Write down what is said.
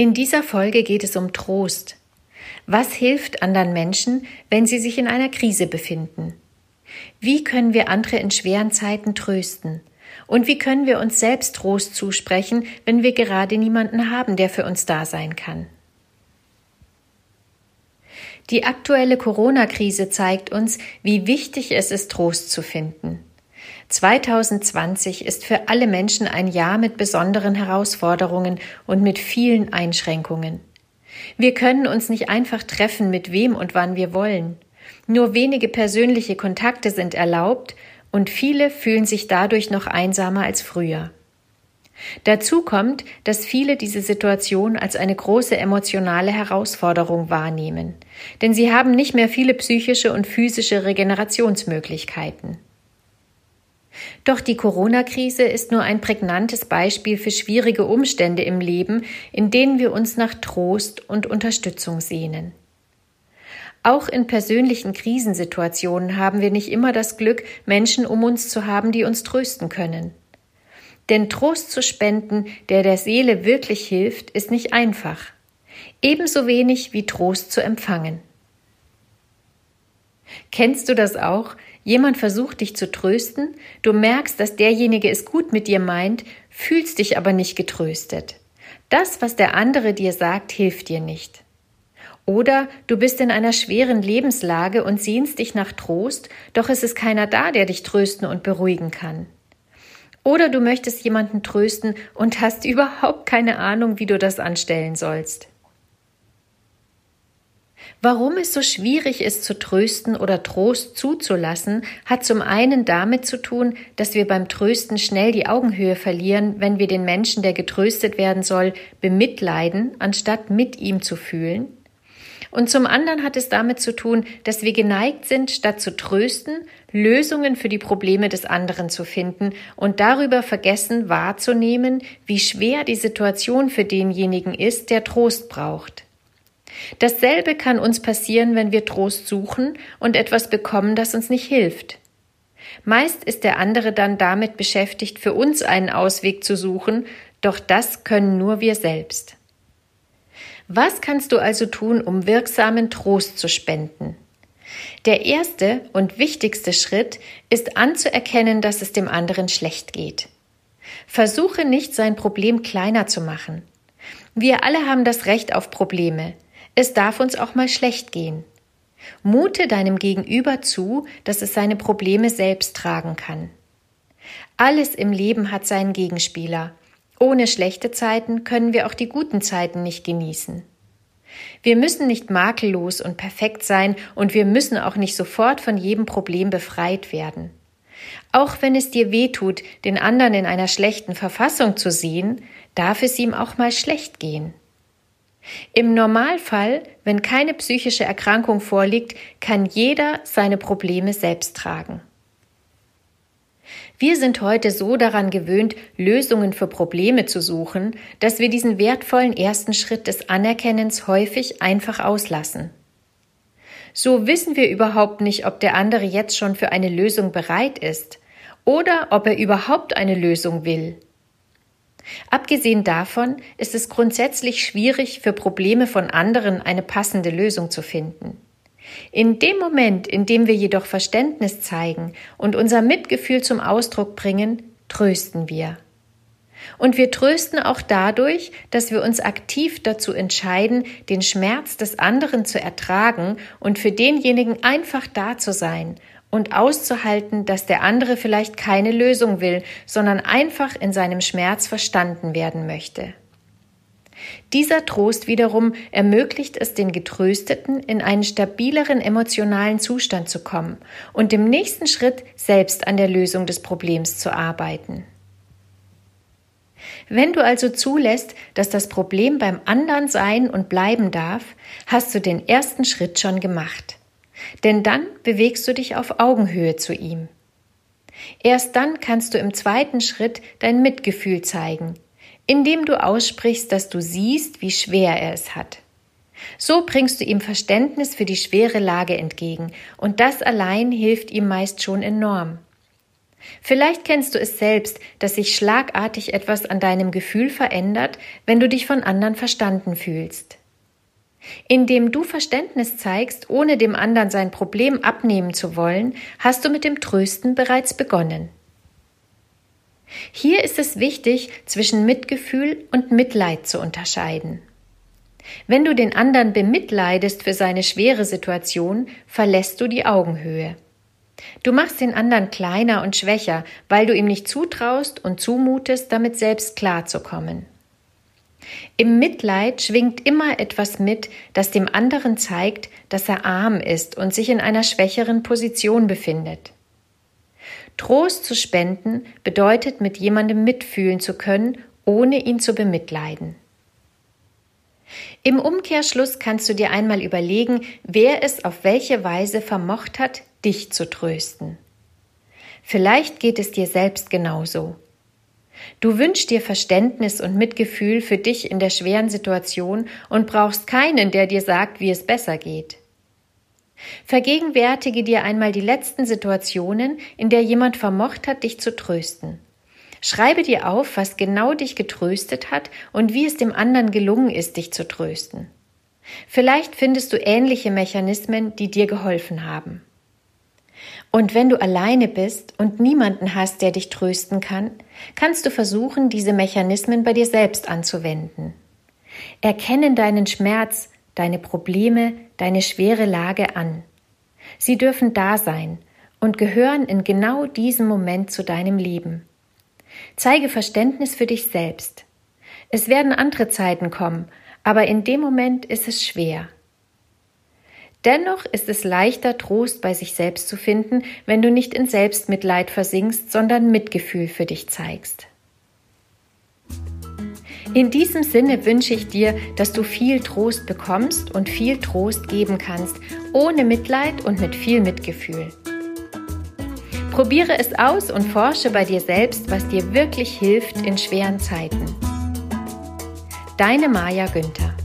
In dieser Folge geht es um Trost. Was hilft anderen Menschen, wenn sie sich in einer Krise befinden? Wie können wir andere in schweren Zeiten trösten? Und wie können wir uns selbst Trost zusprechen, wenn wir gerade niemanden haben, der für uns da sein kann? Die aktuelle Corona-Krise zeigt uns, wie wichtig es ist, Trost zu finden. 2020 ist für alle Menschen ein Jahr mit besonderen Herausforderungen und mit vielen Einschränkungen. Wir können uns nicht einfach treffen, mit wem und wann wir wollen. Nur wenige persönliche Kontakte sind erlaubt und viele fühlen sich dadurch noch einsamer als früher. Dazu kommt, dass viele diese Situation als eine große emotionale Herausforderung wahrnehmen, denn sie haben nicht mehr viele psychische und physische Regenerationsmöglichkeiten. Doch die Corona-Krise ist nur ein prägnantes Beispiel für schwierige Umstände im Leben, in denen wir uns nach Trost und Unterstützung sehnen. Auch in persönlichen Krisensituationen haben wir nicht immer das Glück, Menschen um uns zu haben, die uns trösten können. Denn Trost zu spenden, der der Seele wirklich hilft, ist nicht einfach. Ebenso wenig wie Trost zu empfangen. Kennst du das auch? Jemand versucht dich zu trösten, du merkst, dass derjenige es gut mit dir meint, fühlst dich aber nicht getröstet. Das, was der andere dir sagt, hilft dir nicht. Oder du bist in einer schweren Lebenslage und sehnst dich nach Trost, doch es ist keiner da, der dich trösten und beruhigen kann. Oder du möchtest jemanden trösten und hast überhaupt keine Ahnung, wie du das anstellen sollst. Warum es so schwierig ist zu trösten oder Trost zuzulassen, hat zum einen damit zu tun, dass wir beim Trösten schnell die Augenhöhe verlieren, wenn wir den Menschen, der getröstet werden soll, bemitleiden, anstatt mit ihm zu fühlen. Und zum anderen hat es damit zu tun, dass wir geneigt sind, statt zu trösten, Lösungen für die Probleme des anderen zu finden und darüber vergessen wahrzunehmen, wie schwer die Situation für denjenigen ist, der Trost braucht. Dasselbe kann uns passieren, wenn wir Trost suchen und etwas bekommen, das uns nicht hilft. Meist ist der andere dann damit beschäftigt, für uns einen Ausweg zu suchen, doch das können nur wir selbst. Was kannst du also tun, um wirksamen Trost zu spenden? Der erste und wichtigste Schritt ist anzuerkennen, dass es dem anderen schlecht geht. Versuche nicht, sein Problem kleiner zu machen. Wir alle haben das Recht auf Probleme. Es darf uns auch mal schlecht gehen. Mute deinem Gegenüber zu, dass es seine Probleme selbst tragen kann. Alles im Leben hat seinen Gegenspieler. Ohne schlechte Zeiten können wir auch die guten Zeiten nicht genießen. Wir müssen nicht makellos und perfekt sein und wir müssen auch nicht sofort von jedem Problem befreit werden. Auch wenn es dir weh tut, den anderen in einer schlechten Verfassung zu sehen, darf es ihm auch mal schlecht gehen. Im Normalfall, wenn keine psychische Erkrankung vorliegt, kann jeder seine Probleme selbst tragen. Wir sind heute so daran gewöhnt, Lösungen für Probleme zu suchen, dass wir diesen wertvollen ersten Schritt des Anerkennens häufig einfach auslassen. So wissen wir überhaupt nicht, ob der andere jetzt schon für eine Lösung bereit ist oder ob er überhaupt eine Lösung will. Abgesehen davon ist es grundsätzlich schwierig, für Probleme von anderen eine passende Lösung zu finden. In dem Moment, in dem wir jedoch Verständnis zeigen und unser Mitgefühl zum Ausdruck bringen, trösten wir. Und wir trösten auch dadurch, dass wir uns aktiv dazu entscheiden, den Schmerz des anderen zu ertragen und für denjenigen einfach da zu sein und auszuhalten, dass der andere vielleicht keine Lösung will, sondern einfach in seinem Schmerz verstanden werden möchte. Dieser Trost wiederum ermöglicht es den Getrösteten, in einen stabileren emotionalen Zustand zu kommen und im nächsten Schritt selbst an der Lösung des Problems zu arbeiten. Wenn du also zulässt, dass das Problem beim anderen sein und bleiben darf, hast du den ersten Schritt schon gemacht. Denn dann bewegst du dich auf Augenhöhe zu ihm. Erst dann kannst du im zweiten Schritt dein Mitgefühl zeigen, indem du aussprichst, dass du siehst, wie schwer er es hat. So bringst du ihm Verständnis für die schwere Lage entgegen, und das allein hilft ihm meist schon enorm. Vielleicht kennst du es selbst, dass sich schlagartig etwas an deinem Gefühl verändert, wenn du dich von anderen verstanden fühlst. Indem du Verständnis zeigst, ohne dem anderen sein Problem abnehmen zu wollen, hast du mit dem Trösten bereits begonnen. Hier ist es wichtig, zwischen Mitgefühl und Mitleid zu unterscheiden. Wenn du den anderen bemitleidest für seine schwere Situation, verlässt du die Augenhöhe. Du machst den anderen kleiner und schwächer, weil du ihm nicht zutraust und zumutest, damit selbst klarzukommen. Im Mitleid schwingt immer etwas mit, das dem anderen zeigt, dass er arm ist und sich in einer schwächeren Position befindet. Trost zu spenden bedeutet, mit jemandem mitfühlen zu können, ohne ihn zu bemitleiden. Im Umkehrschluss kannst du dir einmal überlegen, wer es auf welche Weise vermocht hat, dich zu trösten. Vielleicht geht es dir selbst genauso. Du wünschst dir Verständnis und Mitgefühl für dich in der schweren Situation und brauchst keinen, der dir sagt, wie es besser geht. Vergegenwärtige dir einmal die letzten Situationen, in der jemand vermocht hat, dich zu trösten. Schreibe dir auf, was genau dich getröstet hat und wie es dem anderen gelungen ist, dich zu trösten. Vielleicht findest du ähnliche Mechanismen, die dir geholfen haben. Und wenn du alleine bist und niemanden hast, der dich trösten kann, kannst du versuchen, diese Mechanismen bei dir selbst anzuwenden. Erkennen deinen Schmerz, deine Probleme, deine schwere Lage an. Sie dürfen da sein und gehören in genau diesem Moment zu deinem Leben. Zeige Verständnis für dich selbst. Es werden andere Zeiten kommen, aber in dem Moment ist es schwer. Dennoch ist es leichter, Trost bei sich selbst zu finden, wenn du nicht in Selbstmitleid versinkst, sondern Mitgefühl für dich zeigst. In diesem Sinne wünsche ich dir, dass du viel Trost bekommst und viel Trost geben kannst, ohne Mitleid und mit viel Mitgefühl. Probiere es aus und forsche bei dir selbst, was dir wirklich hilft in schweren Zeiten. Deine Maja Günther